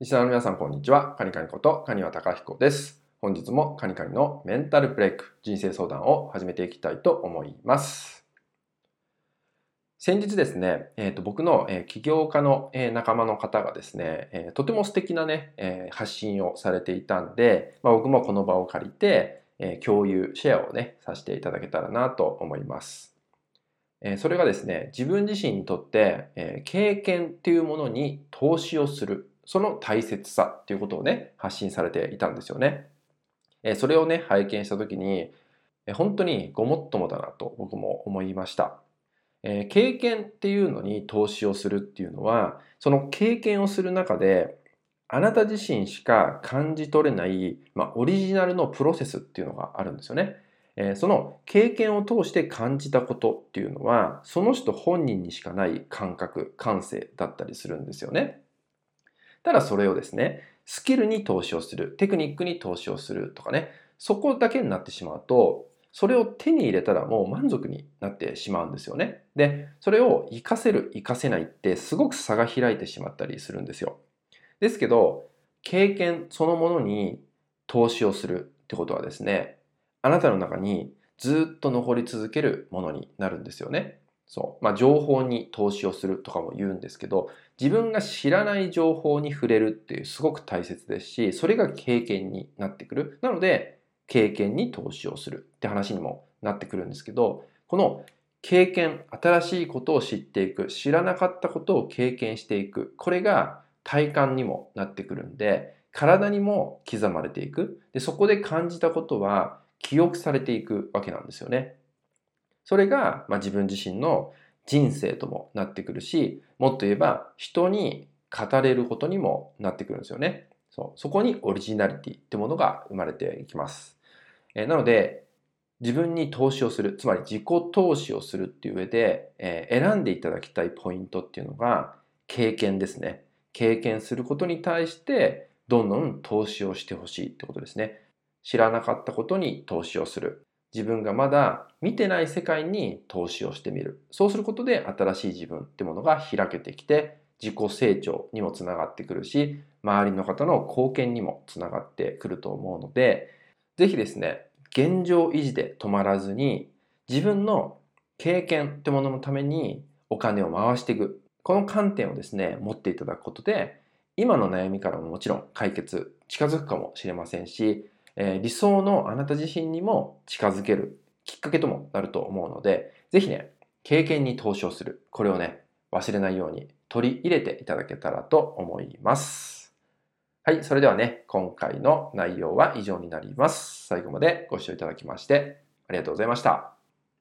リスナーの皆さん、こんにちは。カニカニこと、カニワタカヒコです。本日もカニカニのメンタルブレイク、人生相談を始めていきたいと思います。先日ですね、えー、と僕の、え起業家の、え仲間の方がですね、えとても素敵なね、え発信をされていたんで、まあ、僕もこの場を借りて、え共有、シェアをね、させていただけたらなと思います。えそれがですね、自分自身にとって、え経験っていうものに投資をするその大切さっていうことをね、発信されていたんですよね。えそれをね、拝見した時に、え本当にごもっともだなと僕も思いました。え経験っていうのに投資をするっていうのは、その経験をする中で、あなた自身しか感じ取れない、まあ、オリジナルのプロセスっていうのがあるんですよね。えその経験を通して感じたことっていうのは、その人本人にしかない感覚、感性だったりするんですよね。ただそれをですね、スキルに投資をする、テクニックに投資をするとかね、そこだけになってしまうと、それを手に入れたらもう満足になってしまうんですよね。で、それを活かせる、活かせないってすごく差が開いてしまったりするんですよ。ですけど、経験そのものに投資をするってことはですね、あなたの中にずっと残り続けるものになるんですよね。そう。まあ、情報に投資をするとかも言うんですけど、自分が知らない情報に触れるっていうすごく大切ですし、それが経験になってくる。なので、経験に投資をするって話にもなってくるんですけど、この経験、新しいことを知っていく、知らなかったことを経験していく、これが体感にもなってくるんで、体にも刻まれていく。で、そこで感じたことは記憶されていくわけなんですよね。それが、まあ、自分自身の人生ともなってくるし、もっと言えば人に語れることにもなってくるんですよね。そうそこにオリジナリティってものが生まれていきます。えー、なので、自分に投資をする、つまり自己投資をするっていう上で、えー、選んでいただきたいポイントっていうのが経験ですね。経験することに対してどんどん投資をしてほしいってことですね。知らなかったことに投資をする。自分がまだ見てない世界に投資をしてみる。そうすることで新しい自分ってものが開けてきて、自己成長にもつながってくるし、周りの方の貢献にもつながってくると思うので、ぜひですね、現状維持で止まらずに、自分の経験ってもののためにお金を回していく。この観点をですね、持っていただくことで、今の悩みからももちろん解決近づくかもしれませんし、え理想のあなた自身にも近づけるきっかけともなると思うので、ぜひね、経験に投資をする。これをね、忘れないように取り入れていただけたらと思います。はい、それではね、今回の内容は以上になります。最後までご視聴いただきましてありがとうございました。